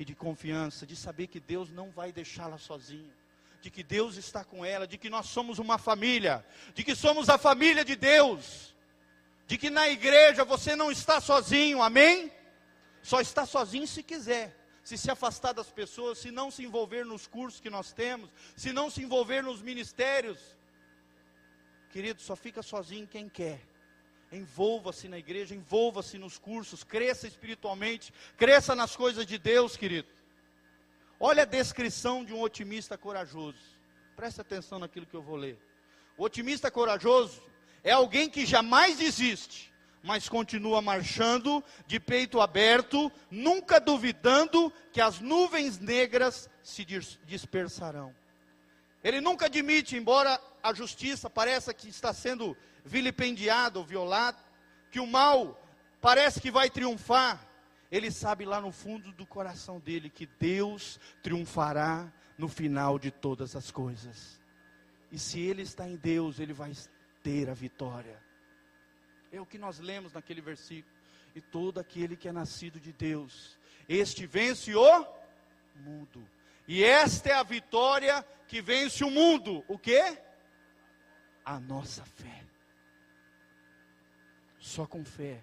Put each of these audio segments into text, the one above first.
e de confiança, de saber que Deus não vai deixá-la sozinha, de que Deus está com ela, de que nós somos uma família, de que somos a família de Deus, de que na igreja você não está sozinho, amém? Só está sozinho se quiser se se afastar das pessoas, se não se envolver nos cursos que nós temos, se não se envolver nos ministérios. Querido, só fica sozinho quem quer. Envolva-se na igreja, envolva-se nos cursos, cresça espiritualmente, cresça nas coisas de Deus, querido. Olha a descrição de um otimista corajoso. Presta atenção naquilo que eu vou ler. O otimista corajoso é alguém que jamais desiste, mas continua marchando de peito aberto, nunca duvidando que as nuvens negras se dispersarão. Ele nunca admite, embora a justiça pareça que está sendo vilipendiada ou violada, que o mal parece que vai triunfar, ele sabe lá no fundo do coração dele que Deus triunfará no final de todas as coisas. E se ele está em Deus, ele vai ter a vitória. É o que nós lemos naquele versículo. E todo aquele que é nascido de Deus, este vence o mundo. E esta é a vitória que vence o mundo. O que? A nossa fé. Só com fé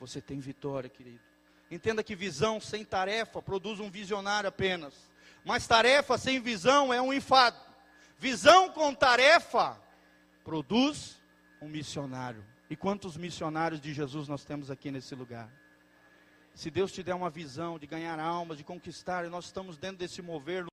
você tem vitória, querido. Entenda que visão sem tarefa produz um visionário apenas. Mas tarefa sem visão é um enfado. Visão com tarefa produz um missionário. E quantos missionários de Jesus nós temos aqui nesse lugar? Se Deus te der uma visão de ganhar almas, de conquistar, e nós estamos dentro desse mover.